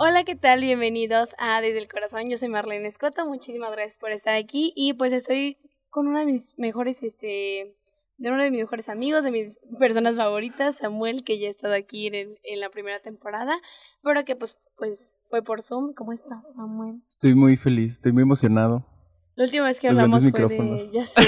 Hola, ¿qué tal? Bienvenidos a Desde el Corazón. Yo soy Marlene Escoto. Muchísimas gracias por estar aquí. Y pues estoy con una de mis mejores, este, de uno de mis mejores amigos, de mis personas favoritas, Samuel, que ya ha estado aquí en, en la primera temporada, pero que pues, pues fue por Zoom. ¿Cómo estás, Samuel? Estoy muy feliz, estoy muy emocionado. La última vez que Los hablamos fue de... micrófonos. Ya sé,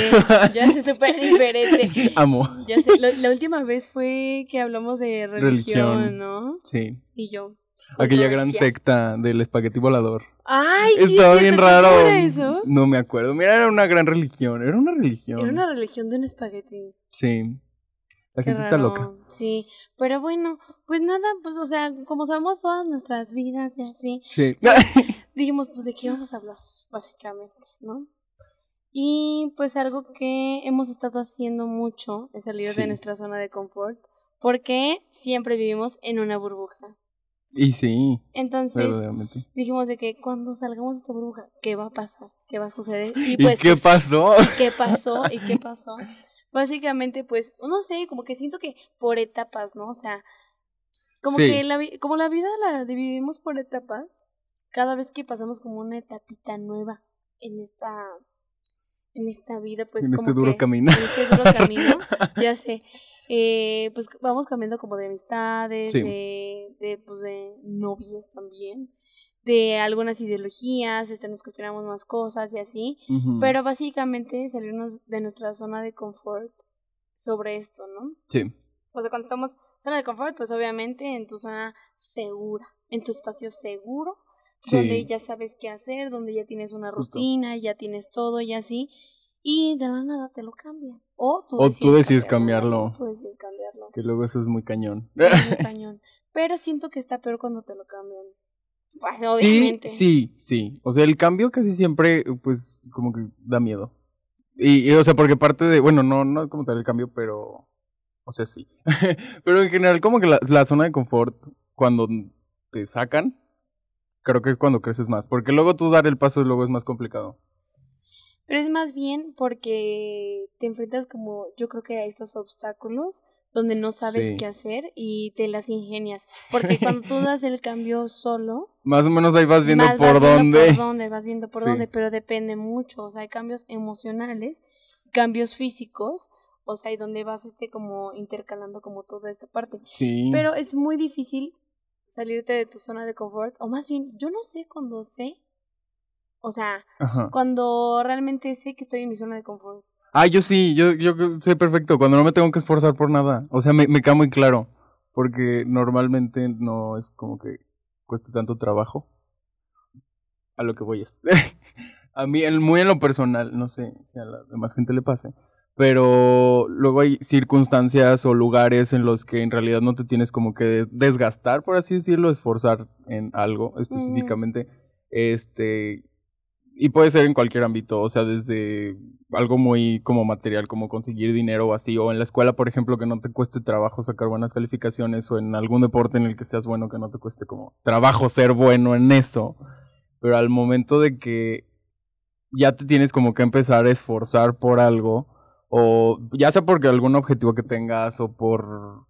ya sé, súper diferente. Amo. Ya sé, la, la última vez fue que hablamos de religión, Religión. ¿no? Sí. Y yo. Aquella gran secta del espagueti volador. Ay, sí, Estaba es bien raro. ¿cómo era eso? No me acuerdo. Mira, era una gran religión. Era una religión. Era una religión de un espagueti. Sí. La Qué gente está loca. Sí, pero bueno, pues nada, pues o sea, como sabemos todas nuestras vidas y así, Sí. dijimos, pues de qué vamos a hablar, básicamente, ¿no? Y pues algo que hemos estado haciendo mucho es salir de nuestra zona de confort, porque siempre vivimos en una burbuja. Y sí, Entonces, dijimos de que cuando salgamos de esta burbuja, ¿qué va a pasar? ¿Qué va a suceder? Y ¿Y, pues, qué pasó? ¿qué pasó? ¿Y qué pasó? Básicamente, pues, no sé, como que siento que por etapas, ¿no? O sea, como Sí. que la, como la vida la dividimos por etapas, cada vez que pasamos como una etapita nueva en esta, en esta vida, pues En como este duro que- camino. En este duro camino, ya sé. Eh, pues vamos cambiando como de amistades, Sí. de, de, pues, de novias también, de algunas ideologías, este, nos cuestionamos más cosas y así. Pero básicamente salirnos de nuestra zona de confort sobre esto, ¿no? Sí. O sea, cuando estamos zona de confort, pues obviamente en tu zona segura, en tu espacio seguro, Sí. donde ya sabes qué hacer, donde ya tienes una Justo. rutina, ya tienes todo y así, y de la nada te lo cambian. O tú O decides, tú decides cambiarlo. Tú decides cambiarlo. Que luego eso es muy cañón. Es muy cañón. Pero siento que está peor cuando te lo cambian. Pues, Sí, obviamente. sí, sí. O sea, el cambio casi siempre, pues, como que da miedo. Y, y, o sea, porque parte de, bueno, no, no como tal el cambio, pero, o sea, sí. pero en general, como que la, la zona de confort, cuando te sacan, creo que es cuando creces más. Porque luego tú dar el paso luego es más complicado. Pero es más bien porque te enfrentas como yo creo que a esos obstáculos donde no sabes Sí. qué hacer y te las ingenias. Porque cuando tú das el cambio solo, Más o menos ahí vas viendo por vas viendo dónde. por dónde, vas viendo por Sí. dónde, pero depende mucho. O sea, hay cambios emocionales, cambios físicos, o sea, y donde vas este como intercalando como toda esta parte. Sí. Pero es muy difícil salirte de tu zona de confort, o más bien, yo no sé cuando sé, o sea, Ajá. cuando realmente sé que estoy en mi zona de confort. Ah, yo sí, yo, yo sé perfecto, cuando no me tengo que esforzar por nada. O sea, me, me queda muy claro, porque normalmente no es como que cueste tanto trabajo. A lo que voy es. a mí, muy en lo personal, no sé si a la demás gente le pase, pero luego hay circunstancias o lugares en los que en realidad no te tienes como que desgastar, por así decirlo, esforzar en algo específicamente. Este, y puede ser en cualquier ámbito, o sea, desde algo muy como material, como conseguir dinero o así, o en la escuela, por ejemplo, que no te cueste trabajo sacar buenas calificaciones, o en algún deporte en el que seas bueno, que no te cueste como trabajo ser bueno en eso. Pero al momento de que ya te tienes como que empezar a esforzar por algo, o ya sea porque algún objetivo que tengas, o por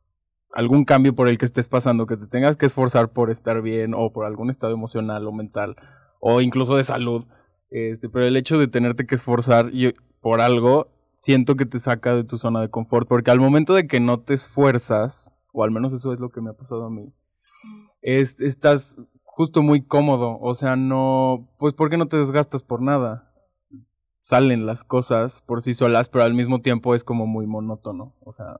algún cambio por el que estés pasando, que te tengas que esforzar por estar bien, o por algún estado emocional o mental, o incluso de salud. Este, pero el hecho de tenerte que esforzar y- por algo, siento que te saca de tu zona de confort, porque al momento de que no te esfuerzas, o al menos eso es lo que me ha pasado a mí, es, estás justo muy cómodo, o sea, no, pues ¿por qué no te desgastas por nada? Salen las cosas por sí solas, pero al mismo tiempo es como muy monótono, o sea,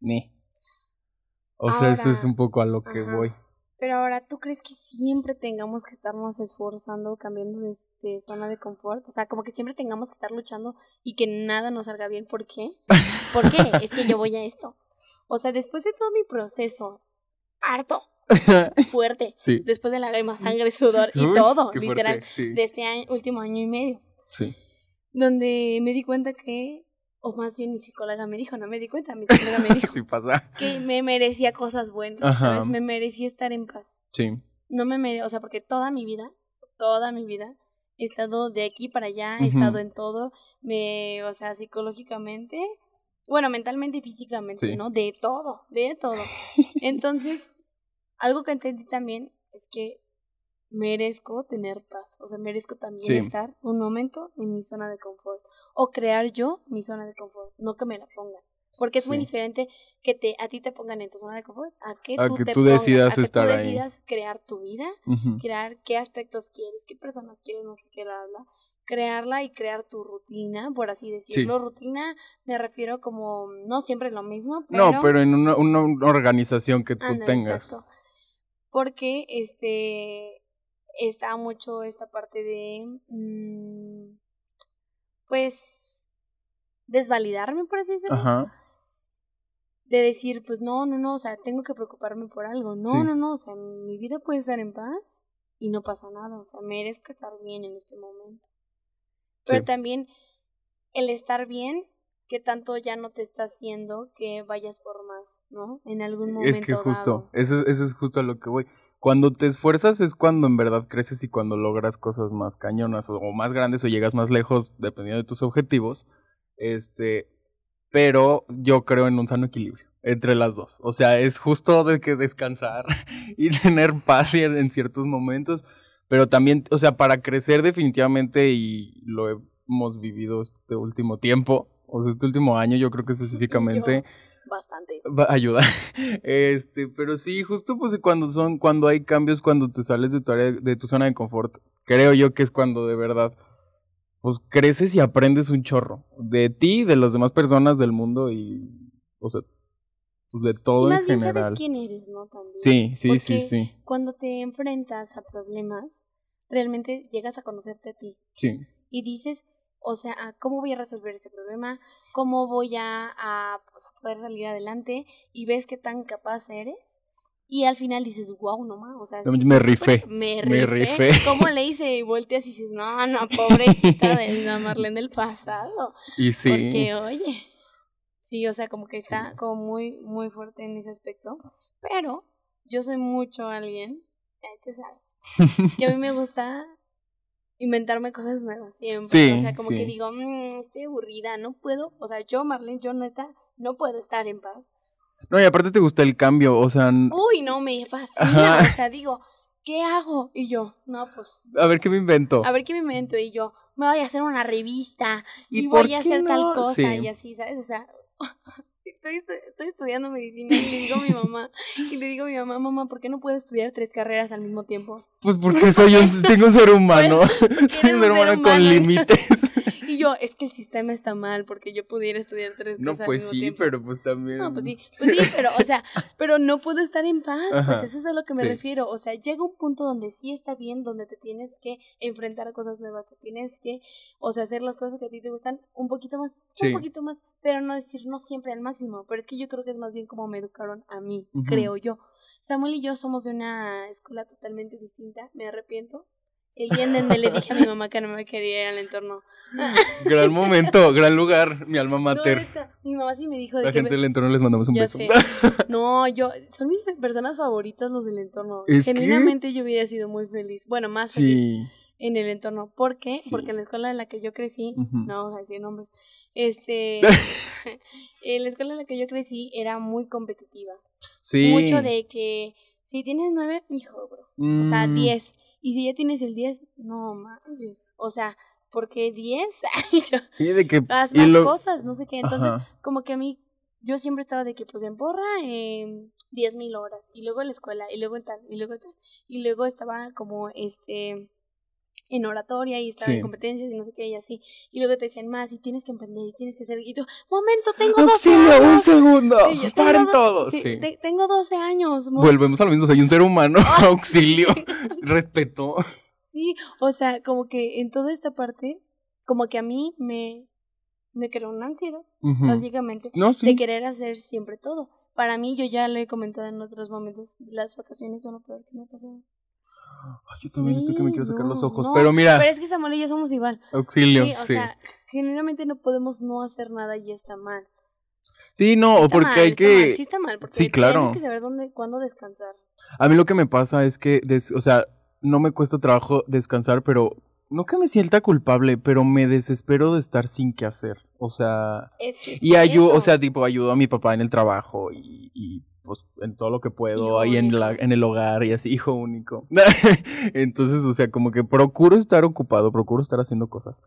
ni. O sea, eso es un poco a lo que ajá. voy. Pero ahora, ¿tú crees que siempre tengamos que estarnos esforzando, cambiando de, de zona de confort? O sea, como que siempre tengamos que estar luchando y que nada nos salga bien. ¿Por qué? ¿Por qué? es que yo voy a esto. O sea, después de todo mi proceso, harto, fuerte, sí. después de lágrimas, sangre, sudor y Uy, todo, literal, fuerte, sí. de este año, último año y medio, Sí. donde me di cuenta que, o más bien mi psicóloga me dijo, no me di cuenta, mi psicóloga me dijo sí pasa. que me merecía cosas buenas, Ajá. ¿sabes? Me merecía estar en paz. Sí. No me mere, o sea, porque toda mi vida, toda mi vida, he estado de aquí para allá, he estado en todo, me, o sea, psicológicamente, bueno, mentalmente y físicamente, Sí. ¿no? De todo, de todo. Entonces, algo que entendí también es que merezco tener paz, o sea, merezco también Sí. estar un momento en mi zona de confort o crear yo mi zona de confort, no que me la pongan. Porque es muy diferente que te a ti te pongan en tu zona de confort a que A tú que te tú pongas, decidas a que tú ahí. decidas crear tu vida, crear qué aspectos quieres, qué personas quieres, no sé qué bla, bla, crearla y crear tu rutina, por así decirlo. Rutina me refiero como no siempre es lo mismo, pero No, pero en una, una organización que tú Ándale, tengas. exacto. Porque este está mucho esta parte de mm, pues desvalidarme por así decirlo. Ajá. De decir, pues no, no, no, o sea, tengo que preocuparme por algo. No, Sí. no, no, o sea, mi vida puede estar en paz y no pasa nada, o sea, merezco estar bien en este momento. Pero Sí. también el estar bien, que tanto ya no te está haciendo que vayas por más, ¿no? En algún momento Es que justo, dado. eso, es- eso es justo a lo que voy. Cuando te esfuerzas es cuando en verdad creces y cuando logras cosas más cañonas o, más grandes o llegas más lejos dependiendo de tus objetivos. Este, pero yo creo en un sano equilibrio entre las dos. O sea, es justo de que descansar y tener paz en ciertos momentos, pero también, o sea, para crecer definitivamente y lo hemos vivido este último tiempo, o sea, este último año yo creo que específicamente Yo, bastante. va a ayudar. Este, pero sí, justo pues cuando son, cuando hay cambios, cuando te sales de tu área, de tu zona de confort, creo yo que es cuando de verdad, pues creces y aprendes un chorro. De ti, de las demás personas del mundo y, o sea, pues de todo Y más en bien general. sabes quién eres, ¿no? También. Sí, sí, sí, Porque sí, Cuando te enfrentas a problemas, realmente llegas a conocerte a ti sí. y dices, o sea, ¿cómo voy a resolver este problema? ¿Cómo voy a, a, pues, a poder salir adelante? Y ves qué tan capaz eres. Y al final dices, wow, no más, o sea, es Me soy rifé, me me rifé. rifé. ¿Cómo le hice? Y volteas y dices, no, no, pobrecita de la Marlene del pasado. Y sí. Porque, oye, sí, o sea, como que está Sí. como muy, muy fuerte en ese aspecto. Pero yo soy mucho alguien, ya tú sabes, que a mí me gusta inventarme cosas nuevas siempre. Sí, o sea, como sí. que digo, "Mm, estoy aburrida, no puedo. O sea, yo, Marlene, yo neta, no puedo estar en paz. No, y aparte te gusta el cambio, o sea, Uy, no, me fascina. Ajá. O sea, digo, ¿qué hago? Y yo, no, pues, a ver qué me invento. a ver qué me invento. Y yo, me voy a hacer una revista y, voy a hacer tal cosa Sí. y así, ¿sabes? O sea, estoy, estoy estudiando medicina y le digo a mi mamá, y le digo a mi mamá, mamá, ¿por qué no puedo estudiar tres carreras al mismo tiempo? Pues porque soy un, tengo un ser humano. soy un ser ser humano con humano. límites. Yo, es que el sistema está mal porque yo pudiera estudiar tres No, cosas al pues mismo sí, tiempo. pero pues también. No, pues sí, pues sí, pero, o sea, pero no puedo estar en paz, Ajá, pues eso es a lo que me sí. refiero, o sea, llega un punto donde sí está bien, donde te tienes que enfrentar a cosas nuevas, te tienes que, o sea, hacer las cosas que a ti te gustan un poquito más, Sí. un poquito más, pero no decir no siempre al máximo, pero es que yo creo que es más bien como me educaron a mí, creo yo. Samuel y yo somos de una escuela totalmente distinta, me arrepiento. El día en donde le dije a mi mamá que no me quería ir al entorno. Gran momento, gran lugar, mi alma No, mater. neta, mi mamá sí me dijo de La que gente me- del entorno les mandamos un Ya beso. sé. No, yo, son mis personas favoritas los del entorno. Es que- Genuinamente yo hubiera sido muy feliz, bueno, más feliz en el entorno. ¿Por qué? Sí. Porque en la escuela en la que yo crecí, no vamos a decir nombres, este, en la escuela en la que yo crecí era muy competitiva. Sí. Mucho de que si tienes nueve, hijo, bro. O sea, Mm, diez. Y si ya tienes el diez, no manches. O sea, ¿por qué diez? Y yo, Sí, de que. haz más lo- cosas, no sé qué. Entonces, Ajá. como que a mí, yo siempre estaba de que, pues, en porra, eh, diez mil horas, y luego en la escuela, y luego en tal, y luego en tal, y luego estaba como, este, en oratoria, y estaba Sí. en competencias, y no sé qué, y así, y luego te decían más, y tienes que emprender, y tienes que hacer, y tú, momento, tengo 12 ¡Auxilio! ¡Un años. segundo! Yo, ¡Paren todos! sí, Sí. te- tengo 12 años. mo- Volvemos a lo mismo, soy un ser humano. Ah, ¡Auxilio! sí. Respeto. Sí, o sea, como que en toda esta parte, como que a mí me, me creó una ansiedad, básicamente, No, de sí. querer hacer siempre todo. Para mí, yo ya lo he comentado en otros momentos, las vacaciones son lo peor que me ha pasado. Ay, yo también estoy que me quiero sacar los no, ojos. no, Pero mira, Pero es que Samuel y yo somos igual. auxilio. sí, o Sí. sea, genuinamente no podemos no hacer nada y está mal. Sí, no, o porque mal, hay está que. mal, sí está mal, porque Sí, claro. tienes que saber dónde, cuándo descansar. A mí lo que me pasa es que, des- o sea, no me cuesta trabajo descansar, pero no que me sienta culpable, pero me desespero de estar sin qué hacer. O sea, Es que y ayudo, o sea, tipo, ayudo a mi papá en el trabajo y, y pues en todo lo que puedo, ahí en, la, en el hogar y así, hijo único. Entonces, o sea, como que procuro estar ocupado, procuro estar haciendo cosas.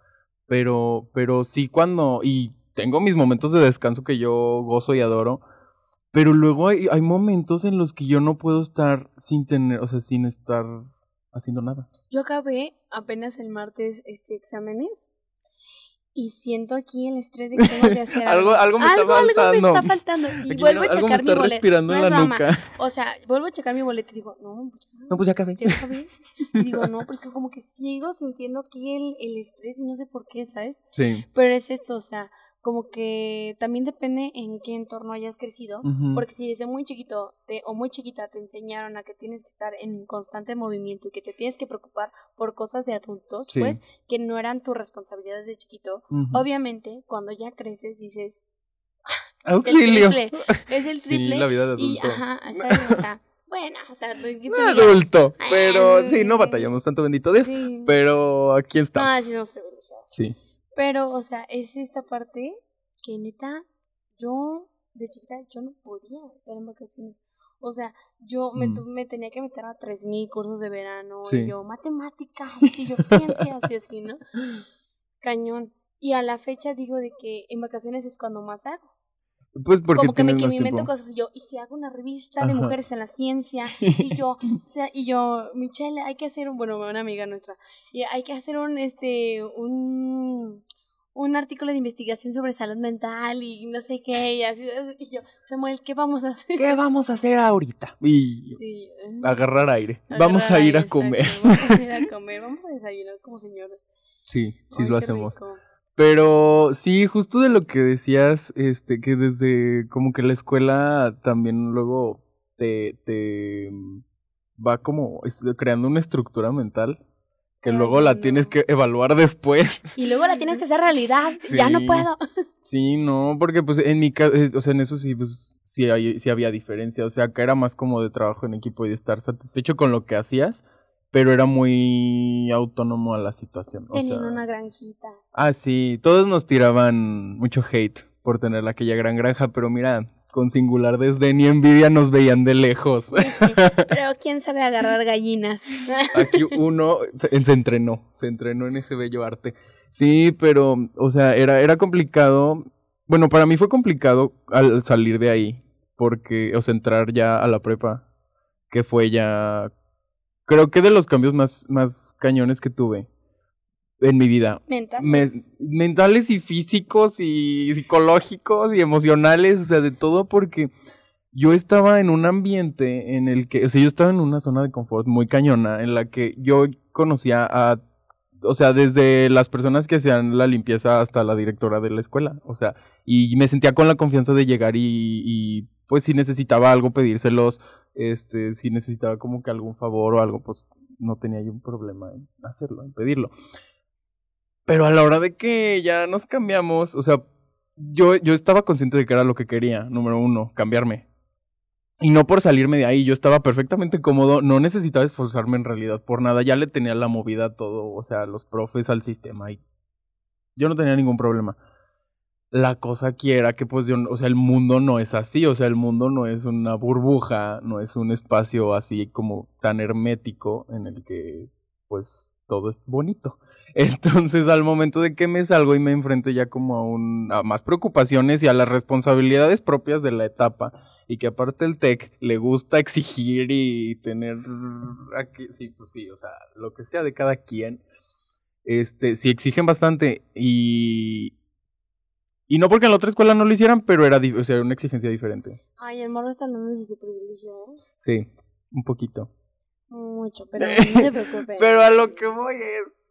Pero, pero sí cuando, y tengo mis momentos de descanso que yo gozo y adoro, pero luego hay, hay momentos en los que yo no puedo estar sin tener, o sea, sin estar haciendo nada. Yo acabé apenas el martes este exámenes y siento aquí el estrés de que tengo que hacer Algo, algo me está algo, algo me faltando. está faltando. Y Aquí vuelvo a algo me checar mi boleto. respirando No es la nuca. O sea, vuelvo a checar mi boleto y digo, no, pues ya, No, pues ya acabé. ya acabé. Y digo, no, pues que como que sigo sintiendo aquí el, el estrés y no sé por qué, ¿sabes? Sí. Pero es esto, o sea, como que también depende en qué entorno hayas crecido. Porque si desde muy chiquito te, o muy chiquita te enseñaron a que tienes que estar en constante movimiento y que te tienes que preocupar por cosas de adultos, Sí. pues que no eran tu responsabilidad desde chiquito, obviamente cuando ya creces dices, Auxilio. es el triple, es el Sí, triple. la vida de adulto. y ajá, ¿sabes? o sea, bueno, o sea, ¿qué te No adulto, pero sí, no batallamos tanto, bendito Dios. Sí. Pero aquí Ah, estamos. sí somos privilegiados. Sí. Pero, o sea, es esta parte que neta, yo de chiquita, yo no podía estar en vacaciones. O sea, yo me, Mm. tu- me tenía que meter a 3.000 cursos de verano, Sí. y yo matemáticas, y yo ciencias, y así, ¿no? Cañón. Y a la fecha digo de que en vacaciones es cuando más hago. Pues porque Como que me, que me invento cosas y yo, y si hago una revista de Ajá. mujeres en la ciencia, y yo, y yo, Michelle, hay que hacer un, bueno, una amiga nuestra, y hay que hacer un, este, un, un artículo de investigación sobre salud mental y no sé qué, y así, y yo, Samuel, ¿qué vamos a hacer? ¿Qué vamos a hacer ahorita? Y Sí. agarrar aire. agarrar vamos a ir aire, a comer. Vamos a ir a comer, vamos a desayunar como señoras. Sí, sí Ay, lo hacemos. rico. Pero sí, justo de lo que decías, este, que desde como que la escuela también luego te, te va como creando una estructura mental que Ay, luego la no. tienes que evaluar después. Y luego la tienes que hacer realidad, ya no puedo. Sí, no, porque pues en mi caso, o sea, en eso sí, pues sí, hay, sí había diferencia. O sea, acá era más como de trabajo en equipo y de estar satisfecho con lo que hacías, pero era muy autónomo a la situación. O Tenían sea, una granjita. Ah, sí, todos nos tiraban mucho hate por tener aquella gran granja, pero mira, con singular desdén y envidia nos veían de lejos. Sí, sí, Pero quién sabe agarrar gallinas. Aquí uno se, se entrenó, se entrenó en ese bello arte. Sí, pero, o sea, era, era complicado. Bueno, para mí fue complicado al salir de ahí, porque, o sea, entrar ya a la prepa, que fue ya, creo que de los cambios más, más cañones que tuve en mi vida. Mental. Me- mentales y físicos y psicológicos y emocionales, o sea, de todo porque yo estaba en un ambiente en el que, o sea, yo estaba en una zona de confort muy cañona en la que yo conocía a, o sea, desde las personas que hacían la limpieza hasta la directora de la escuela, o sea, y me sentía con la confianza de llegar y, y pues si necesitaba algo pedírselos, este, si necesitaba como que algún favor o algo, pues no tenía yo un problema en hacerlo, en pedirlo. Pero a la hora de que ya nos cambiamos, o sea, yo, yo estaba consciente de que era lo que quería, número uno, cambiarme. Y no por salirme de ahí, yo estaba perfectamente cómodo, no necesitaba esforzarme en realidad por nada, ya le tenía la movida a todo, o sea, a los profes, al sistema, y yo no tenía ningún problema. La cosa aquí era que, pues, yo, o sea, el mundo no es así, o sea, el mundo no es una burbuja, no es un espacio así como tan hermético en el que, pues, todo es bonito. Entonces, al momento de que me salgo y me enfrento ya como a, un, a más preocupaciones y a las responsabilidades propias de la etapa, y que aparte el tech le gusta exigir y tener sí, pues sí, o sea, lo que sea de cada quien, este, sí exigen bastante y... Y no porque en la otra escuela no lo hicieran, pero era, o sea, una exigencia diferente. Ay, el morro está hablando de su privilegio, ¿eh? Sí, un poquito. Mucho, pero no se preocupe. Pero a lo que voy es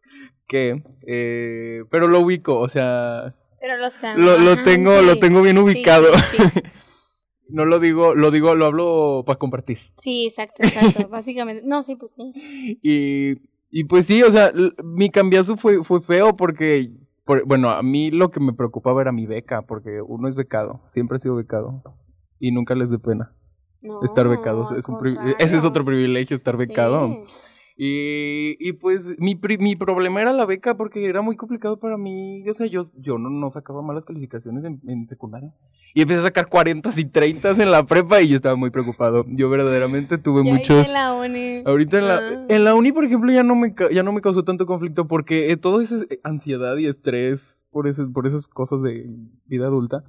que, eh, pero lo ubico, o sea, Pero los lo, lo ajá, tengo, sí. lo tengo bien ubicado. Sí, sí. No lo digo, lo digo, lo hablo para compartir. Sí, exacto, exacto. Básicamente. No, sí, pues sí. Y, y pues sí, o sea, mi cambiazo fue, fue feo porque, por- bueno, a mí lo que me preocupaba era mi beca, porque uno es becado, siempre he sido becado. Y nunca les dé pena No, estar becado. al Es un privi- ese es otro privilegio, estar Sí. Y, y pues mi, mi problema era la beca porque era muy complicado para mí. O sea, yo, yo no, no sacaba malas calificaciones en, en secundaria. Y empecé a sacar 40 y 30 en la prepa y yo estaba muy preocupado. Yo verdaderamente tuve Ya ahorita muchos... en la uni. Ahorita en la, Ah. en la uni, por ejemplo, ya no me, ya no me causó tanto conflicto porque eh, todo esa ansiedad y estrés por, ese, por esas cosas de vida adulta,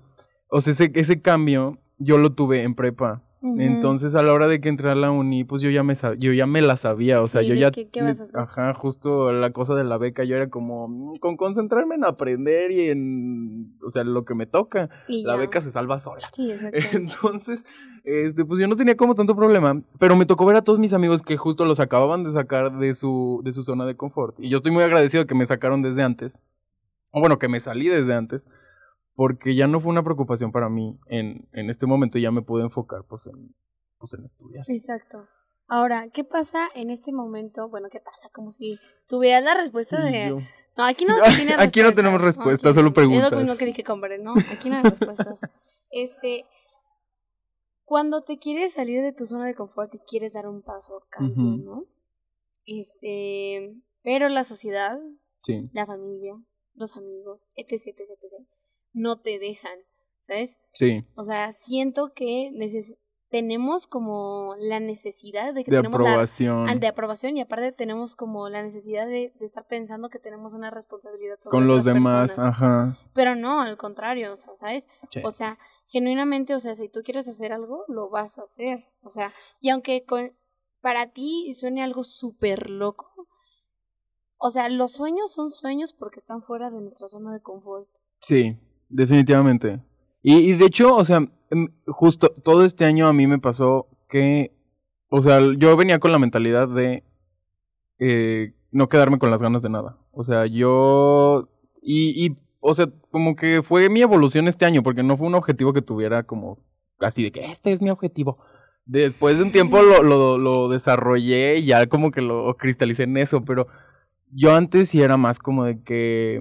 o sea, ese, ese cambio yo lo tuve en prepa. Entonces, a la hora de que entré a la uni, pues yo ya me yo ya me la sabía, o sea, Sí, yo ya ¿qué vas a hacer? ajá, justo la cosa de la beca, yo era como mm, con concentrarme en aprender y en o sea, lo que me toca. Y La ya. beca se salva sola. Sí, exacto. Entonces, este, pues yo no tenía como tanto problema, pero me tocó ver a todos mis amigos que justo los acababan de sacar de su, de su zona de confort. Y yo estoy muy agradecido que me sacaron desde antes. O bueno, que me salí desde antes. Porque ya no fue una preocupación para mí en, en este momento. Ya me pude enfocar pues en, pues, en estudiar. Exacto. Ahora, ¿qué pasa en este momento? Bueno, ¿qué pasa? Como si tuvieras la respuesta de... yo- No, aquí no se tiene Aquí no tenemos respuestas, solo Es lo mismo preguntas. que dije Bren, ¿no? Aquí no hay respuestas. Este, cuando te quieres salir de tu zona de confort y quieres dar un paso, cambio, Ujú. ¿no? Este, pero la sociedad, Sí, la familia, los amigos, etc, etc, etc, no te dejan, ¿sabes? sí, O sea, siento que neces- tenemos como la necesidad de que de tenemos la aprobación. al de aprobación y aparte tenemos como la necesidad de, de estar pensando que tenemos una responsabilidad sobre Con los demás, personas. ajá. Pero no, al contrario, o sea, ¿sabes? Sí. O sea, genuinamente, o sea, si tú quieres hacer algo, lo vas a hacer. O sea, y aunque con, para ti suene algo súper loco, o sea, los sueños son sueños porque están fuera de nuestra zona de confort. Sí, definitivamente. Y, y de hecho, o sea, em, justo todo este año a mí me pasó que, o sea, yo venía con la mentalidad de eh, no quedarme con las ganas de nada. O sea, yo... Y, y, o sea, como que fue mi evolución este año, porque no fue un objetivo que tuviera como así de que este es mi objetivo. Después de un tiempo lo, lo, lo desarrollé y ya como que lo cristalicé en eso, pero yo antes sí era más como de que,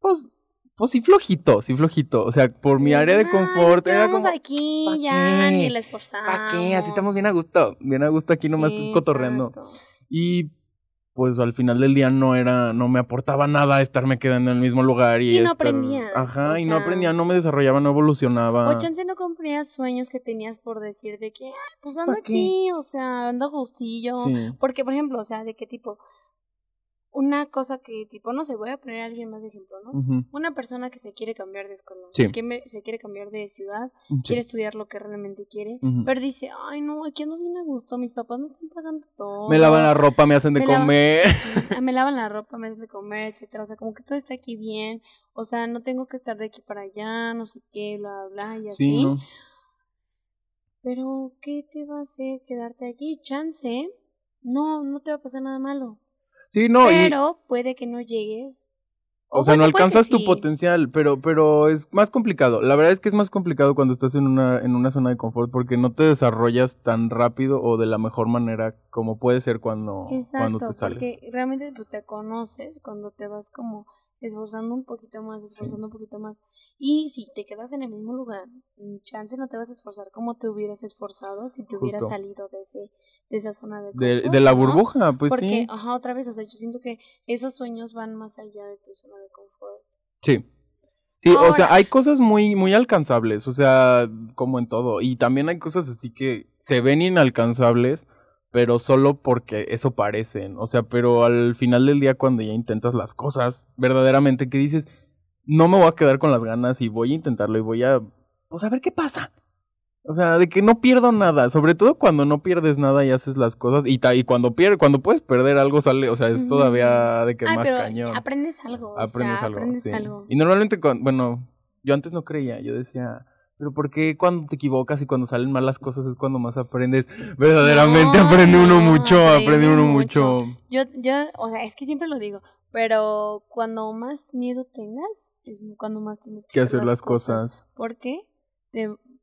pues, pues sí flojito, sí flojito. O sea, por mi área de confort era como, aquí, ¿pa' ya, qué? ni la esforzamos. ¿para qué? Así estamos bien a gusto, bien a gusto aquí nomás cotorreando. exacto. Y pues al final del día no era, no me aportaba nada estarme quedando en el mismo lugar y, Y no estar- aprendías, Ajá, o y no aprendía, no me desarrollaba, no evolucionaba. O chance no cumplías sueños que tenías por decir de que, "Ah, pues ando aquí, o sea, ando a gustillo. Sí, Porque, por ejemplo, o sea, de qué tipo, una cosa que tipo, no sé, voy a poner a alguien más de ejemplo, ¿no? Una persona que se quiere cambiar de escuela, Sí. se, quiere, se quiere cambiar de ciudad, sí, quiere estudiar lo que realmente quiere, pero dice, ay no, aquí ando bien a gusto, mis papás me están pagando todo. Me lavan la ropa, me hacen de Me comer. Me lavan la ropa, me hacen de comer, etcétera, o sea, como que todo está aquí bien, o sea, no tengo que estar de aquí para allá, no sé qué, bla, bla, y así. Sí, ¿no? Pero, ¿qué te va a hacer quedarte aquí? Chance, no, no te va a pasar nada malo. Sí, no, y, pero puede que no llegues. o sea, no bueno, alcanzas tu sí. potencial, pero, pero es más complicado. La verdad es que es más complicado cuando estás en una, en una zona de confort porque no te desarrollas tan rápido o de la mejor manera como puede ser cuando, cuando Exacto, te sales. porque realmente pues te conoces cuando te vas como esforzando un poquito más, esforzando un poquito más. Y si te quedas en el mismo lugar, mm, chance no te vas a esforzar como te hubieras esforzado si te hubieras Justo. salido de ese de esa zona de confort, de la ¿no? burbuja, pues Porque, sí. ajá, otra vez, o sea, yo siento que esos sueños van más allá de tu zona de confort. Sí. Sí, o sea, hay cosas muy, muy alcanzables, o sea, como en todo. Y también hay cosas así que se ven inalcanzables, pero solo porque eso parecen. O sea, pero al final del día, cuando ya intentas las cosas, verdaderamente que dices, no me voy a quedar con las ganas y voy a intentarlo y voy a, pues a ver qué pasa. O sea, de que no pierdo nada, sobre todo cuando no pierdes nada y haces las cosas y, ta- y cuando pierdes, cuando puedes perder algo sale, o sea, es todavía de que Ay, más pero cañón aprendes algo. o aprendes sea, algo. aprendes sí. algo. Y normalmente, cuan- bueno, yo antes no creía, yo decía, pero ¿por qué cuando te equivocas y cuando salen mal las cosas es cuando más aprendes? Verdaderamente No, aprende uno no, mucho, aprende aprende uno mucho. mucho. Yo, yo, o sea, es que siempre lo digo, pero cuando más miedo tengas, es cuando más tienes que, Que hacer las cosas. ¿Por qué?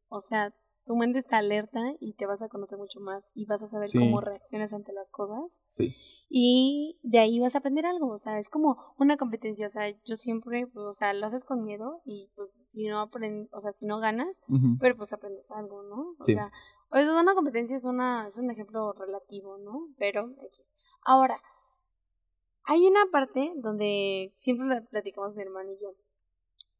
O sea, tu mente está alerta y te vas a conocer mucho más y vas a saber Sí. cómo reaccionas ante las cosas Sí, y de ahí vas a aprender algo, o sea, es como una competencia, o sea, yo siempre, pues, o sea, lo haces con miedo y pues si no aprendes, o sea, si no ganas, pero pues aprendes algo, ¿no? O Sí. sea, eso es una competencia, es, una, es un ejemplo relativo, ¿no? Pero, X. Ahora, hay una parte donde siempre la platicamos mi hermano y yo,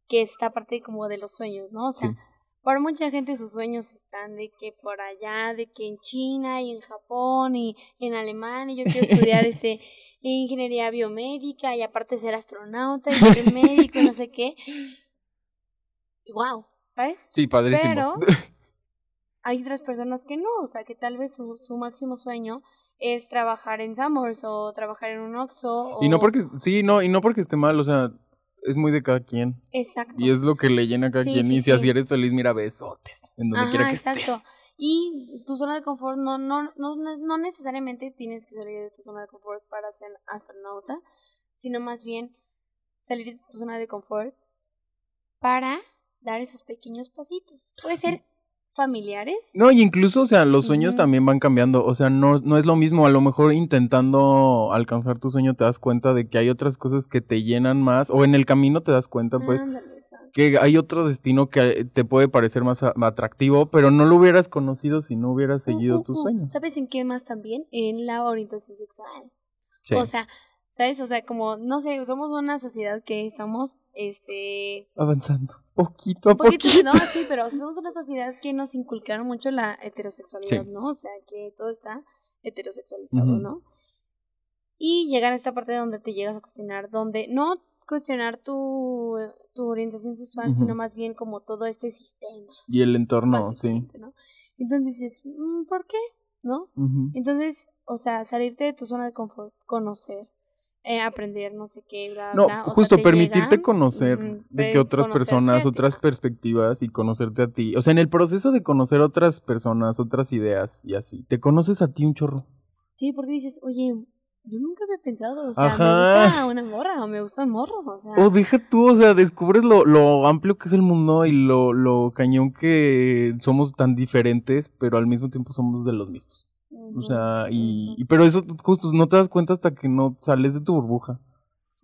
que es esta parte como de los sueños, ¿no? O sea, Sí. Para mucha gente sus sueños están de que por allá, de que en China y en Japón y en Alemania yo quiero estudiar este ingeniería biomédica y aparte ser astronauta y ser médico y no sé qué. Wow, ¿sabes? Sí, padrísimo. Pero hay otras personas que no, o sea, que tal vez su, su máximo sueño es trabajar en Summers o trabajar en un Oxxo. Y no porque, sí, no, y no porque esté mal, o sea, es muy de cada quien. Exacto. Y es lo que le llena a cada Sí, quien. sí, y si así sí. eres feliz, mira, besotes. En donde quiera que exacto. estés. Y tu zona de confort no, no, no- no necesariamente tienes que salir de tu zona de confort para ser astronauta, sino más bien salir de tu zona de confort para dar esos pequeños pasitos. Puede ser familiares. No, y incluso, o sea, los sueños también van cambiando. O sea, no, no es lo mismo. A lo mejor intentando alcanzar tu sueño te das cuenta de que hay otras cosas que te llenan más. O en el camino te das cuenta, pues, Ándale, que hay otro destino que te puede parecer más atractivo, pero no lo hubieras conocido si no hubieras seguido Uh, uh, tus uh. sueños. ¿Sabes en qué más también? En la orientación sexual. Sí. O sea, ¿sabes? O sea, como, no sé, somos una sociedad que estamos, este, Avanzando. Poquito a poquito, poquito. no, sí, pero somos una sociedad que nos inculcaron mucho la heterosexualidad, Sí. ¿no? O sea, que todo está heterosexualizado, Ujú. ¿no? Y llegar a esta parte donde te llegas a cuestionar, donde no cuestionar tu, tu orientación sexual, Ujú. sino más bien como todo este sistema, Y el entorno, sí. ¿no? Entonces dices, mm, ¿por qué? ¿No? Ujú. Entonces, o sea, salirte de tu zona de confort, conocer, eh, aprender, no sé qué, bla, No, bla. o sea, justo te permitirte conocer de que otras personas, otras perspectivas y conocerte a ti. O sea, en el proceso de conocer otras personas, otras ideas y así, te conoces a ti un chorro. Sí, porque dices, oye, yo nunca había pensado, o sea, me gusta una morra o me gusta un morro, o sea. O deja tú, o sea, descubres lo, lo amplio que es el mundo y lo, lo cañón que somos tan diferentes, pero al mismo tiempo somos de los mismos. O sea, y, pero eso justo no te das cuenta hasta que no sales de tu burbuja.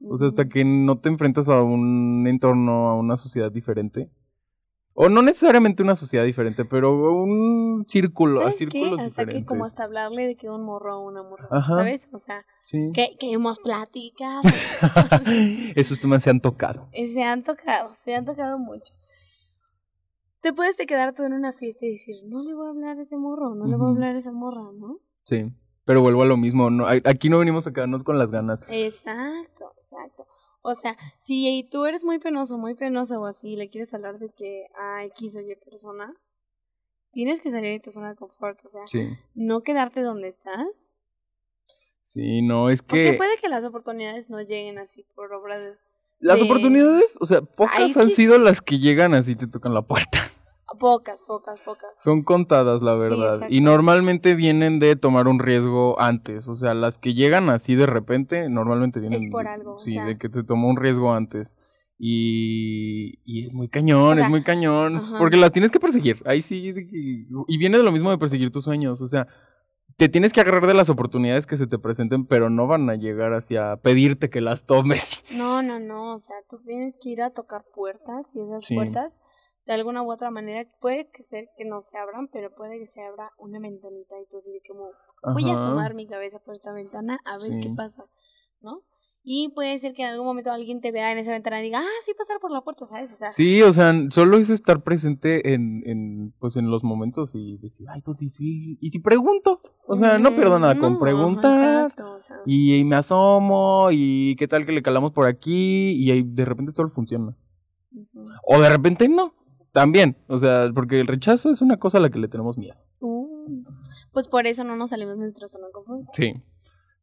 O sea, hasta que no te enfrentas a un entorno, a una sociedad diferente. O no necesariamente una sociedad diferente, pero un círculo, a ¿Sabes qué? círculos Hasta diferentes. que como hasta hablarle de que un morro a una morra, Ajá. ¿sabes? O sea, Sí. que, que hemos platicado. Esos temas se han tocado. Se han tocado, se han tocado mucho. Te puedes te quedar tú en una fiesta y decir, no le voy a hablar a ese morro, no le voy a hablar a esa morra, ¿no? Sí. Pero vuelvo a lo mismo. No, aquí no venimos a quedarnos con las ganas. Exacto, exacto. O sea, si tú eres muy penoso, muy penoso o así, le quieres hablar de que a X o Y persona, tienes que salir de tu zona de confort, o sea, Sí. no quedarte donde estás. Sí, no, es Porque que puede que las oportunidades no lleguen así por obra de... las de- oportunidades, o sea, pocas Ay, es han que sido las que llegan así te tocan la puerta. Pocas, pocas, pocas. Son contadas, la verdad. y normalmente vienen de tomar un riesgo antes. O sea, las que llegan así de repente, normalmente vienen. por de- algo, o Sí, sea. de que te tomó un riesgo antes. Y, y es muy cañón, O sea, es muy cañón. ajá. Porque las tienes que perseguir. Ahí sí. y viene de lo mismo de perseguir tus sueños. O sea, te tienes que agarrar de las oportunidades que se te presenten, pero no van a llegar hacia pedirte que las tomes. No, no, no, o sea, tú tienes que ir a tocar puertas y esas Sí. puertas, de alguna u otra manera, puede que ser que no se abran, pero puede que se abra una ventanita y tú así de como, voy a asomar mi cabeza por esta ventana a ver qué pasa, ¿no? Y puede ser que en algún momento alguien te vea en esa ventana y diga, ah, sí, pasar por la puerta, ¿sabes? O sea, Sí, o sea, solo es estar presente en, en, pues, en los momentos y decir, ay, pues, y si, y si pregunto. O sea, no pierdo nada con preguntar. exacto, o sea, Y, me asomo, y qué tal que le calamos por aquí, y ahí de repente solo funciona. O de repente no. También, o sea, porque el rechazo es una cosa a la que le tenemos miedo. Uh, pues por eso no nos salimos de nuestra zona de confort. Sí.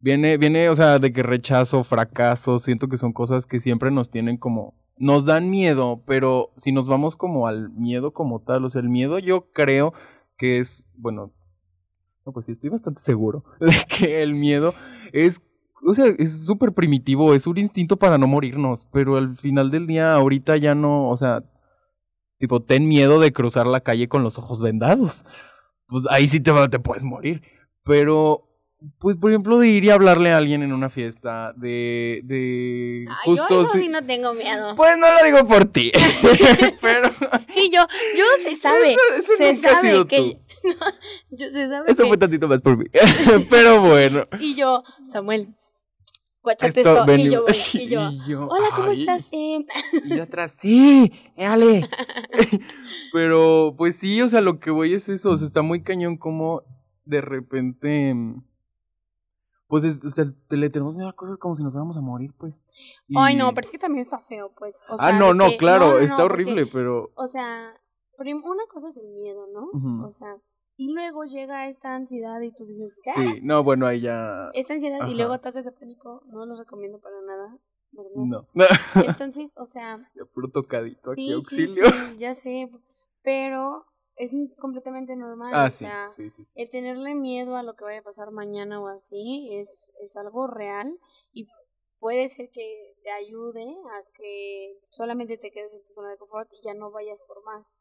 Viene, viene, o sea, de que rechazo, fracaso, siento que son cosas que siempre nos tienen como, nos dan miedo, pero si nos vamos como al miedo como tal, o sea, el miedo yo creo que es, bueno, no, pues sí, estoy bastante seguro de que el miedo es, o sea, es súper primitivo, es un instinto para no morirnos, pero al final del día, ahorita ya no, o sea, tipo, ten miedo de cruzar la calle con los ojos vendados. Pues ahí sí te, te puedes morir. Pero, pues, por ejemplo, de ir y hablarle a alguien en una fiesta, de, de yo justo... eso sí- sí no tengo miedo. Pues no lo digo por ti, pero Y yo, yo se sabe, eso, eso se nunca ha sabe sido que, tú. yo se sabe Eso que- fue tantito más por mí. Pero bueno. Y yo, Samuel, guachate Esto, Y yo, y yo, y yo, hola, ¿cómo ay. estás? Eh, Y atrás, sí, Ale. Pero, pues sí, o sea, lo que voy es eso. O sea, está muy cañón como de repente. Pues es, te le tenemos miedo a cosas como si nos fuéramos a morir, pues. Y- Ay, no, pero es que también está feo, pues. O sea, ah, no, no, que- claro, no, no, está no, porque, horrible, pero. O sea, una cosa es el miedo, ¿no? O sea, y luego llega esta ansiedad y tú dices, ¿qué? Sí, no, bueno, ahí ya. Esta ansiedad Ajá. y luego ataques de pánico, no los recomiendo para nada, ¿verdad? No. Entonces, o sea, Ya puro tocadito aquí, sí, auxilio. sí, ya sé, pero es completamente normal, Ah, o sí, sea, sí, sí, sí. el tenerle miedo a lo que vaya a pasar mañana o así es, es algo real y puede ser que te ayude a que solamente te quedes en tu zona de confort y ya no vayas por más.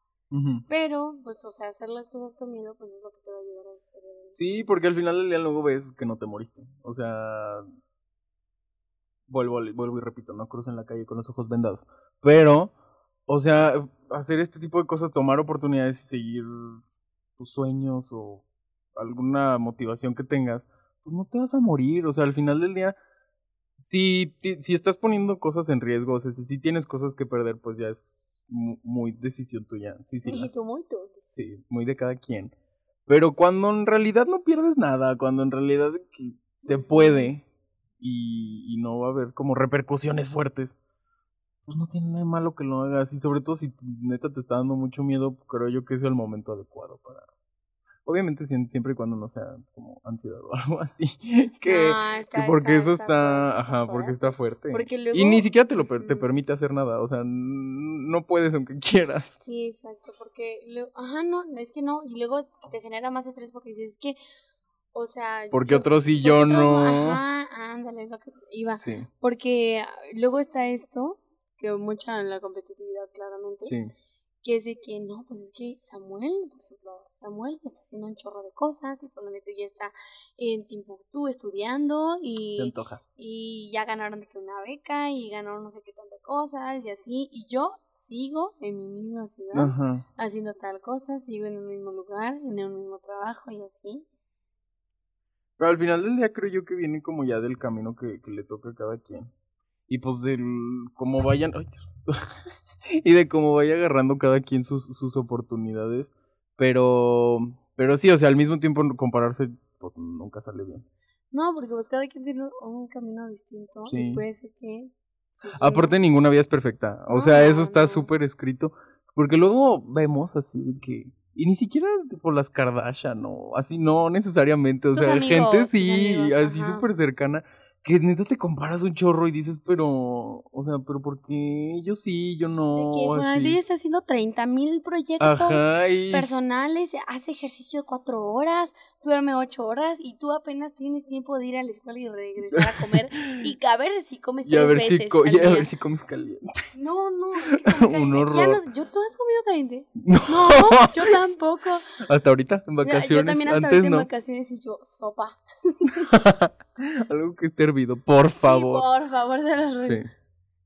Pero, pues, o sea, hacer las cosas con miedo, pues es lo que te va a ayudar a hacer. Sí, porque al final del día luego ves que no te moriste. O sea, vuelvo, vuelvo y repito, no crucen la calle con los ojos vendados. Pero, o sea, hacer este tipo de cosas, tomar oportunidades y seguir tus sueños o alguna motivación que tengas, pues no te vas a morir. O sea, al final del día, si, si estás poniendo cosas en riesgo, o sea, si, si tienes cosas que perder, pues ya es mu- muy decisión tuya. Sí, sí, las muy tú. Sí, muy de cada quien. Pero cuando en realidad no pierdes nada, cuando en realidad se puede y, y no va a haber como repercusiones fuertes, pues no tiene nada de malo que lo hagas. Y sobre todo si neta te está dando mucho miedo, creo yo que es el momento adecuado para... Obviamente siem- siempre y cuando no sea como ansiedad o algo así. Que, Ah, que está- porque eso está está... ajá, porque está fuerte. Porque Y ni siquiera te lo per- te permite hacer nada. O sea, no puedes aunque quieras. Sí, exacto, porque, ajá, no, es que no, y luego te genera más estrés porque dices, es que, o sea... Porque yo- otros sí, yo otros no. Ajá, ándale, es lo que iba. Sí, Porque luego está esto, que mucha en la competitividad claramente, sí. que es de que no, pues es que Samuel, por ejemplo, Samuel está haciendo un chorro de cosas y fulanito ya está en Timbuktu estudiando Se y, antoja. y ya ganaron de que una beca y ganaron no sé qué tantas cosas y así, y yo sigo en mi misma ciudad Ajá. haciendo tal cosa, sigo en un mismo lugar, en el mismo trabajo y así. Pero al final del día creo yo que viene como ya del camino que, que le toca a cada quien. Y pues del cómo vayan... ay, y de cómo vaya agarrando cada quien sus, sus oportunidades. Pero... Pero sí, o sea, al mismo tiempo compararse pues, nunca sale bien. No, porque pues cada quien tiene un camino distinto Sí. y puede ser que... pues, Aparte ninguna vida es perfecta. O sea, No, eso está no. súper escrito. Porque luego vemos así de que... Y ni siquiera por las Kardashian o así, no necesariamente. O Tus sea, amigos, gente sí, amigos, así súper cercana. Que neta te comparas un chorro y dices, pero... O sea, pero ¿por qué? Yo sí, yo no. que fulanito así. ya está haciendo 30 mil proyectos Ajá, y... personales, hace ejercicio cuatro horas, duerme ocho horas y tú apenas tienes tiempo de ir a la escuela y regresar a comer y a ver si comes Y a tres ver, si veces co- al y a ver si comes caliente. No, no, Un horror. no- ¿yo, ¿Tú has comido caliente? No. No, yo tampoco. Hasta ahorita, en vacaciones. Yo también hasta Antes ahorita en no. vacaciones y yo, sopa. Algo que esté hervido, por favor. Sí, por favor, se los ruego. Sí.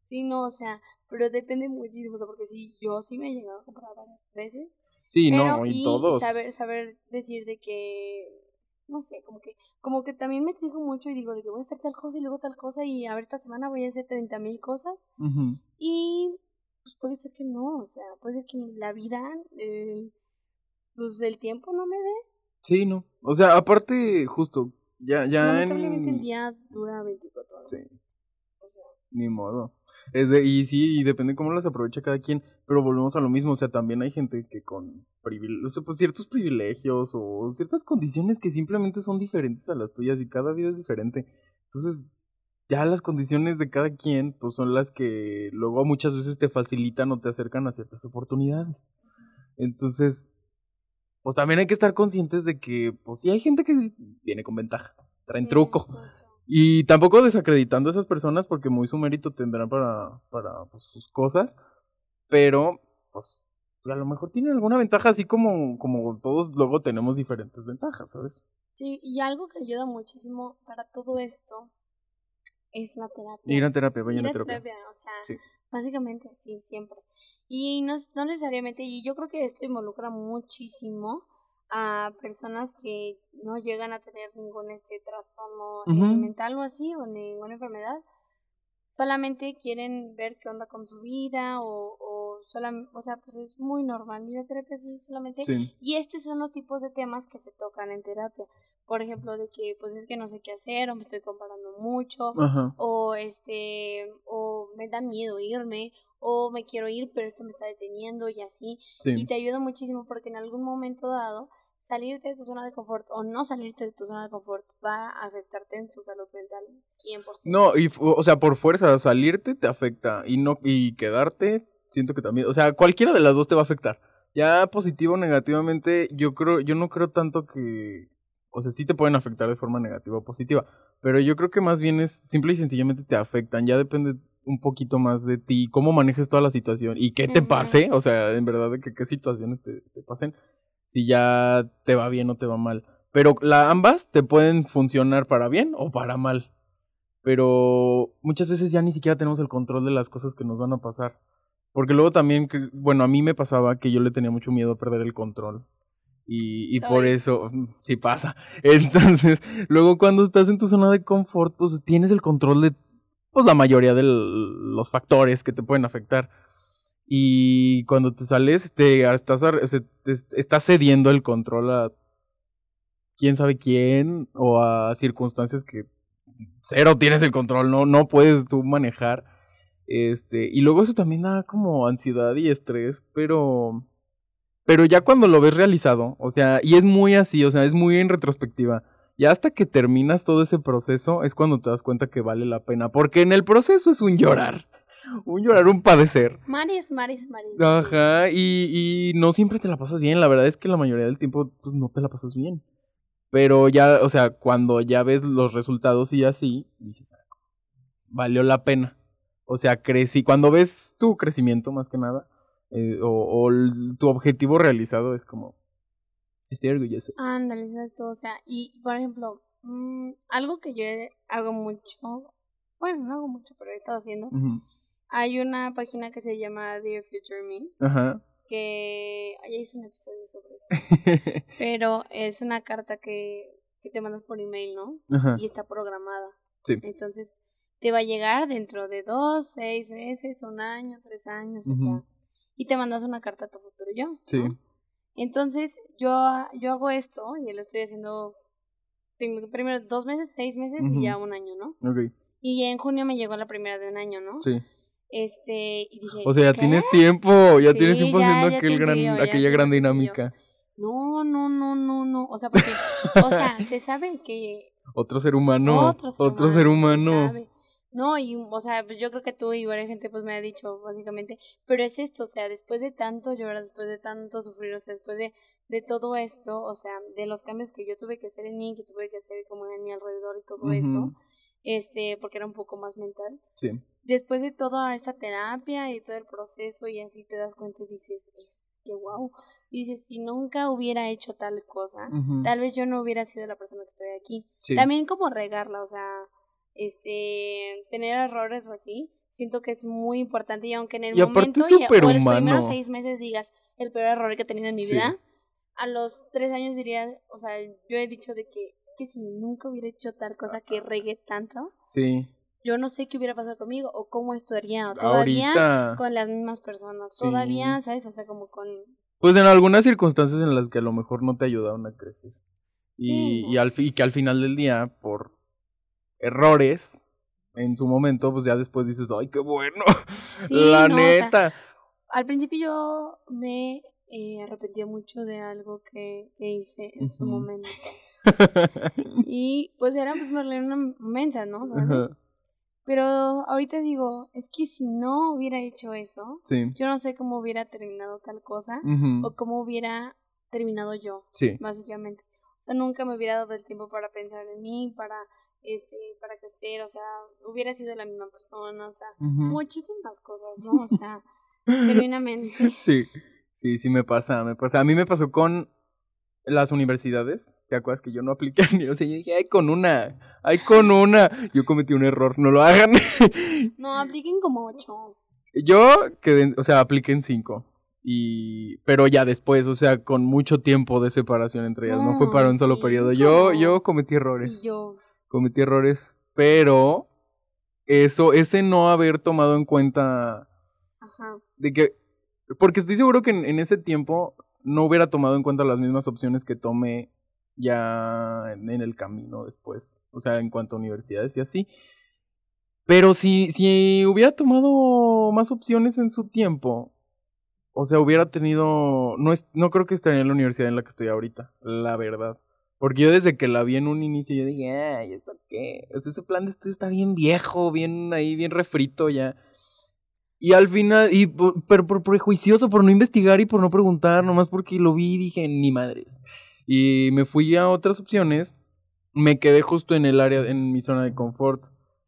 Sí, no, o sea, pero depende muchísimo, o sea, porque sí, yo sí me he llegado a comprar varias veces. Sí, no, y, todos. saber, saber decir de que, no sé, como que, como que también me exijo mucho y digo de que voy a hacer tal cosa y luego tal cosa y a ver, esta semana voy a hacer 30 mil cosas Ujú. y pues puede ser que no, o sea, puede ser que la vida, eh, pues el tiempo no me dé. Sí, no. O sea, aparte, justo, ya, ya Lamentablemente el en... día dura 24 horas. Sí, O sea, ni modo. Es de, y sí, y depende cómo las aprovecha cada quien, pero volvemos a lo mismo, o sea, también hay gente que con privile- o sea, pues, ciertos privilegios o ciertas condiciones que simplemente son diferentes a las tuyas y cada vida es diferente. Entonces, ya las condiciones de cada quien, pues son las que luego muchas veces te facilitan o te acercan a ciertas oportunidades. Entonces, pues también hay que estar conscientes de que, pues sí hay gente que viene con ventaja, traen sí, truco. Y tampoco desacreditando a esas personas porque muy su mérito tendrán para, para pues, sus cosas. Pero, pues, a lo mejor tienen alguna ventaja, así como, como todos luego tenemos diferentes ventajas, ¿sabes? Sí, y algo que ayuda muchísimo para todo esto es la terapia. Ir a terapia, vayan a a terapia. terapia, o sea, Sí. básicamente, sí, siempre. Y no, no necesariamente, y yo creo que esto involucra muchísimo a personas que no llegan a tener ningún este trastorno mental o así o ninguna enfermedad. Solamente quieren ver qué onda con su vida o o solam- o sea pues es muy normal ir a terapia así solamente. Sí. y estos son los tipos de temas que se tocan en terapia por ejemplo de que pues es que no sé qué hacer o me estoy comparando mucho Ajá. o este o me da miedo irme o me quiero ir pero esto me está deteniendo y así y te ayuda muchísimo porque en algún momento dado salirte de tu zona de confort o no salirte de tu zona de confort va a afectarte en tu salud mental 100%. No, y, o sea, por fuerza, salirte te afecta y no y quedarte, siento que también, o sea, cualquiera de las dos te va a afectar. Ya positivo o negativamente, yo creo, yo no creo tanto que, o sea, sí te pueden afectar de forma negativa o positiva, pero yo creo que más bien es simple y sencillamente te afectan. Ya depende un poquito más de ti, cómo manejes toda la situación y qué te pase, o sea, en verdad de que qué situaciones te, te pasen, si ya te va bien o te va mal. Pero la, ambas te pueden funcionar para bien o para mal. Pero muchas veces ya ni siquiera tenemos el control de las cosas que nos van a pasar. Porque luego también, bueno, a mí me pasaba que yo le tenía mucho miedo a perder el control. Y, y por eso, mm, sí pasa. Entonces, luego cuando estás en tu zona de confort, pues tienes el control de pues, la mayoría de los factores que te pueden afectar. Y cuando te sales, te estás, te estás cediendo el control a quién sabe quién o a circunstancias que cero tienes el control, no, no puedes tú manejar. Este, y luego eso también da como ansiedad y estrés, pero pero ya cuando lo ves realizado, o sea, y es muy así, o sea, es muy en retrospectiva. Ya hasta que terminas todo ese proceso es cuando te das cuenta que vale la pena, porque en el proceso es un llorar, un llorar, un padecer. Mares, mares, mares. Ajá, y, y no siempre te la pasas bien, la verdad es que la mayoría del tiempo pues, no te la pasas bien. Pero ya, o sea, cuando ya ves los resultados y así, dices, "Ah, valió la pena. O sea, crecí, cuando ves tu crecimiento más que nada, eh, o, o el- tu objetivo realizado es como, estoy orgulloso. Ándale, exacto. O sea, y por ejemplo, mm, algo que yo hago mucho, bueno, no hago mucho, pero he estado haciendo. Hay una página que se llama Dear Future Me, Ajá. que ya hice un episodio sobre esto, pero es una carta que, que te mandas por email, ¿no? Ajá. Y está programada. Sí. Entonces, te va a llegar dentro de dos, seis meses, un año, tres años, o sea, y te mandas una carta a tu futuro yo. ¿no? Sí. Entonces, yo, yo hago esto y lo estoy haciendo prim- primero dos meses, seis meses y ya un año, ¿no? Ok, Y ya en junio me llegó la primera de un año, ¿no? sí. Este, y dije, O sea, ya ¿qué? tienes tiempo, ya tienes tiempo ya, haciendo ya aquel gran, aquella gran dinámica. No, no, no, no, no. O sea, porque, o sea, se sabe que Otro ser humano, otro ser humano, se humano. sabe. No, y, o sea, pues yo creo que tú y varias gente pues me ha dicho, básicamente, pero es esto, o sea, después de tanto llorar, después de tanto sufrir, o sea, después de, de todo esto, o sea, de los cambios que yo tuve que hacer en mí, que tuve que hacer como en mi alrededor y todo eso, este, porque era un poco más mental, Sí. después de toda esta terapia y todo el proceso y así te das cuenta y dices, es que wow, y dices, si nunca hubiera hecho tal cosa, tal vez yo no hubiera sido la persona que estoy aquí. Sí. También como regarla, o sea, este, tener errores o así, siento que es muy importante y aunque en el Y momento y- o los primeros seis meses digas el peor error que he tenido en mi Sí. vida, a los tres años diría, o sea, yo he dicho de que es que si nunca hubiera hecho tal cosa que regué tanto, Sí. yo no sé qué hubiera pasado conmigo o cómo estaría todavía Ahorita. con las mismas personas, Sí. todavía, ¿sabes? O sea, como con... Pues en algunas circunstancias en las que a lo mejor no te ayudaron a crecer. Y, y, al, y que al final del día, por errores, en su momento, pues ya después dices, ay, qué bueno. Sí, La no, o sea, neta. Al principio yo me eh, arrepentía mucho de algo que, que hice en su momento. Y pues era pues Marlene una mensa, ¿no? Pero ahorita digo, es que si no hubiera hecho eso, sí. yo no sé cómo hubiera terminado tal cosa o cómo hubiera terminado yo, Sí. básicamente. O sea, nunca me hubiera dado el tiempo para pensar en mí, para este, para crecer, o sea, hubiera sido la misma persona, o sea, muchísimas cosas, ¿no? O sea, genuinamente. Sí, sí, sí me pasa, me pasa. A mí me pasó con las universidades. ¿Te acuerdas que yo no apliqué ni? O sea, yo dije, ay, con una, ay, con una. Yo cometí un error, no lo hagan. No, apliquen como ocho. yo quedé, o sea, apliqué en cinco. Y, pero ya después, o sea, con mucho tiempo de separación entre ellas, no, fue para un solo sí, periodo. Yo, yo cometí errores, Y yo, cometí errores, pero eso, ese no haber tomado en cuenta ajá. de que, porque estoy seguro que en, en ese tiempo no hubiera tomado en cuenta las mismas opciones que tomé ya en, en el camino después, o sea, en cuanto a universidades y así. Pero si, si hubiera tomado más opciones en su tiempo, o sea, hubiera tenido, no, es, no creo que estaría en la universidad en la que estoy ahorita, la verdad. Porque yo desde que la vi en un inicio, yo dije, ay, ¿eso qué? Ese plan de estudio está bien viejo, bien ahí, bien refrito ya. Y al final, y por, pero por prejuicioso, por no investigar y por no preguntar, nomás porque lo vi y dije, ni madres. Y me fui a otras opciones, me quedé justo en el área, en mi zona de confort.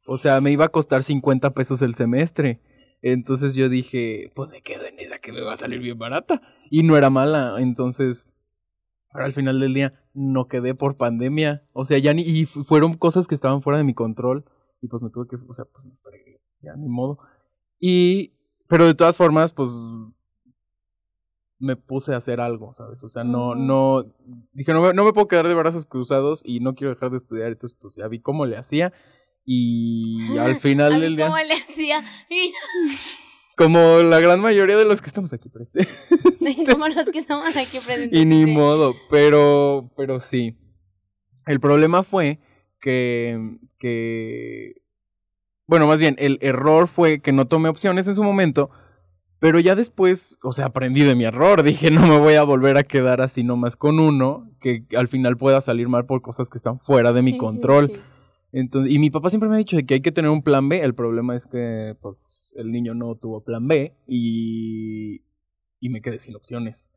O sea, me iba a costar 50 pesos el semestre. Entonces yo dije, pues me quedo en esa que me va a salir bien barata. Y no era mala, entonces... Pero al final del día no quedé por pandemia. O sea, ya ni... Y fu- fueron cosas que estaban fuera de mi control. Y pues me tuve que... O sea, pues me fregué. Ya, ni modo. Y... Pero de todas formas, pues... Me puse a hacer algo, ¿sabes? O sea, no... No Dije, no me, no me puedo quedar de brazos cruzados y no quiero dejar de estudiar. Entonces, pues ya vi cómo le hacía. Y al final del día... cómo le hacía. Como la gran mayoría de los que estamos aquí presentes. como los que estamos aquí presentes. Y ni modo, pero, pero sí. El problema fue que, que, bueno, más bien, el error fue que no tomé opciones en su momento, pero ya después, o sea, aprendí de mi error. Dije, no me voy a volver a quedar así nomás con uno, que al final pueda salir mal por cosas que están fuera de mi sí, sí, control. sí. Entonces, y mi papá siempre me ha dicho de que hay que tener un plan B. El problema es que, pues, el niño no tuvo plan B y, y me quedé sin opciones.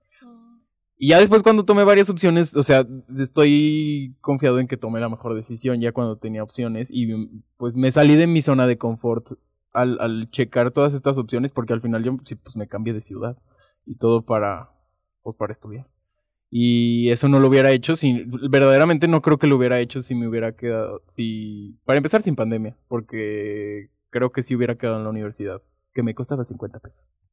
Y ya después cuando tomé varias opciones, o sea, estoy confiado en que tomé la mejor decisión ya cuando tenía opciones y pues me salí de mi zona de confort al, al checar todas estas opciones porque al final yo sí, pues me cambié de ciudad y todo para, pues, para estudiar. Y eso no lo hubiera hecho si, verdaderamente no creo que lo hubiera hecho si me hubiera quedado, si, para empezar sin pandemia, porque creo que si hubiera quedado en la universidad, que me costaba 50 pesos.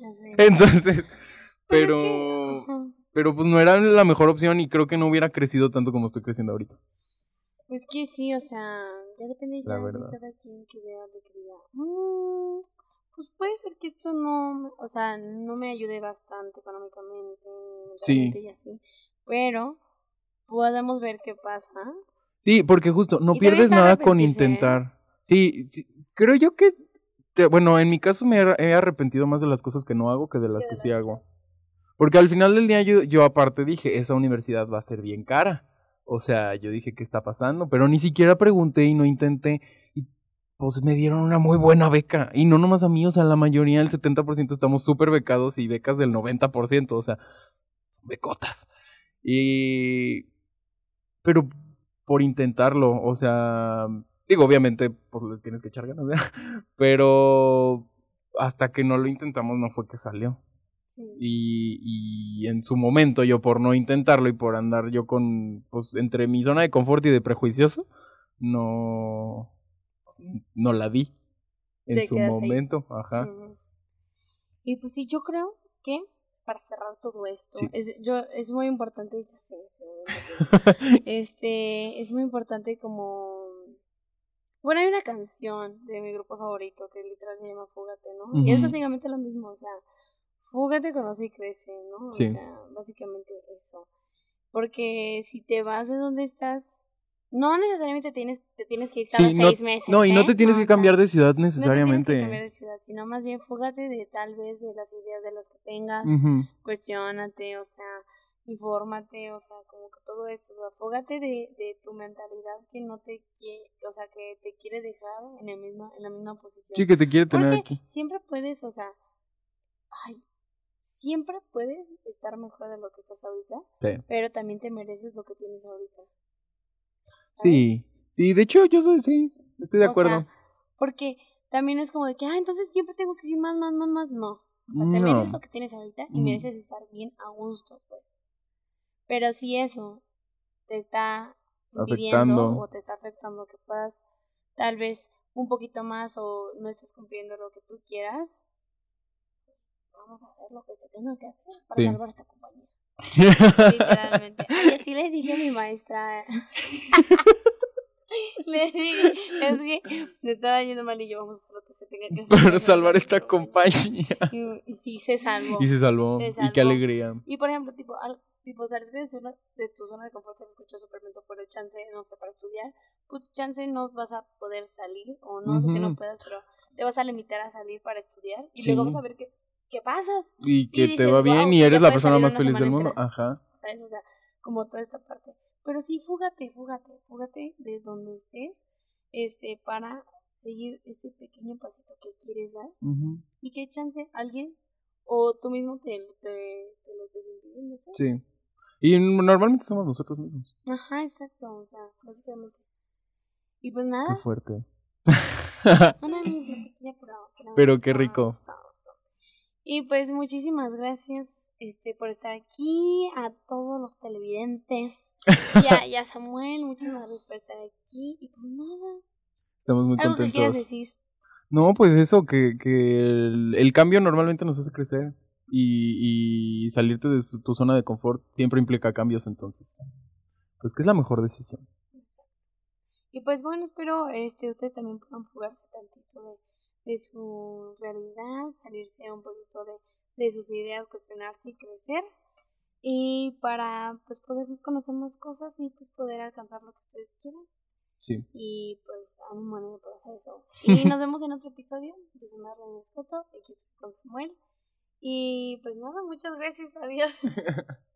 Ya sé. Entonces, Pues es pero, que, pero pues no era la mejor opción y creo que no hubiera crecido tanto como estoy creciendo ahorita. Pues que sí, o sea, ya depende ya de cada quien que vea de que diga, "Mm, pues puede ser que esto no, o sea, no me ayude bastante económicamente, Sí. y así, pero podemos ver qué pasa. Sí, porque justo no Y pierdes nada con ¿eh? intentar. Sí, sí, creo yo que, bueno, en mi caso me he he arrepentido más de las cosas que no hago que de las que sí hago. Porque al final del día yo, yo aparte dije, esa universidad va a ser bien cara. O sea, yo dije, ¿qué está pasando? Pero ni siquiera pregunté y no intenté. Y pues me dieron una muy buena beca. Y no nomás a mí, o sea, la mayoría, el 70% estamos súper becados y becas del 90%. O sea, son becotas. Y... Pero por intentarlo, o sea... Digo, obviamente, pues le tienes que echar ganas, ¿verdad? Pero hasta que no lo intentamos no fue que salió. Sí. Y, y en su momento yo por no intentarlo y por andar yo con, pues entre mi zona de confort y de prejuicioso, no, no la di en Te su quedas ahí. momento, ajá. Y pues sí, yo creo que para cerrar todo esto, Sí. es, yo, es muy importante, ya sé, se me olvidó. este, es muy importante como... Bueno, hay una canción de mi grupo favorito que literal se llama Fúgate, ¿no? Y es básicamente lo mismo, o sea, fúgate, conoce y crece, ¿no? Sí. O sea, básicamente eso. Porque si te vas de donde estás, no necesariamente tienes, te tienes que ir cada Sí, no- seis meses. No, y no ¿eh? te tienes que sea, cambiar de ciudad no te tienes que necesariamente. cambiar de ciudad, sino más bien fúgate de tal vez de las ideas de las que tengas, Ujú. cuestionate, o sea, infórmate, o sea, como que todo esto, o sea, fúgate de, de tu mentalidad que no te quiere, o sea, que te quiere dejar en el mismo, en la misma posición. Sí, que te quiere tener Porque aquí. siempre puedes, o sea, ay, siempre puedes estar mejor de lo que estás ahorita, Sí. pero también te mereces lo que tienes ahorita. Sí, sí, de hecho yo soy, sí, estoy de O acuerdo. sea, porque también es como de que, ah, entonces siempre tengo que decir más, más, más, más. No. O sea, te No. mereces lo que tienes ahorita y Mm. mereces estar bien a gusto, pues. Pero si eso te está impidiendo o te está afectando que puedas tal vez un poquito más o no estés cumpliendo lo que tú quieras, vamos a hacer lo que se tenga que hacer para Sí. salvar esta compañía. Literalmente. Y así le dije a mi maestra. le dije, es que me estaba yendo mal y yo vamos a hacer lo que se tenga que hacer. Para salvar esta compañía. Y, y sí, se salvó. Y se salvó. Se Y qué salvó. alegría. Y por ejemplo, tipo, tipo salir de, zona, de tu zona de confort se me escucha súper menso, pero chance, no sé, para estudiar, pues chance no vas a poder salir, o no que no puedas, pero te vas a limitar a salir para estudiar y Sí. luego vas a ver qué, qué pasas, Y que te dices, va bien "Guau, y eres la persona más feliz del mundo. entera". Ajá. ¿sabes? O sea, como toda esta parte. Pero sí, fúgate, fúgate, fúgate de donde estés, este, para seguir ese pequeño pasito que quieres dar y que chance alguien o tú mismo te, te, te lo estés impidiendo, ¿sí? Sí. Y normalmente somos nosotros mismos. Ajá, exacto, o sea, básicamente. Y pues Qué nada, fuerte. una pero, Pero qué rico. Y pues muchísimas gracias este por estar aquí, a todos los televidentes, y a, y a Samuel, muchísimas gracias por estar aquí. Y pues nada, Estamos muy algo que quieras contentos. decir. No, pues eso, que, que el, el cambio normalmente nos hace crecer. Y, y salirte de su- tu zona de confort siempre implica cambios, entonces. Pues que es la mejor decisión. Exacto. Y pues bueno, espero este ustedes también puedan fugarse tantito de, de su realidad, salirse un poquito de, de sus ideas, cuestionarse y crecer. Y para pues poder conocer más cosas y pues poder alcanzar lo que ustedes quieran. Sí. Y pues ánimo en el proceso. Y nos vemos en otro episodio. Yo soy Marlene Escoto, aquí estoy con Samuel. Y pues nada, muchas gracias, adiós.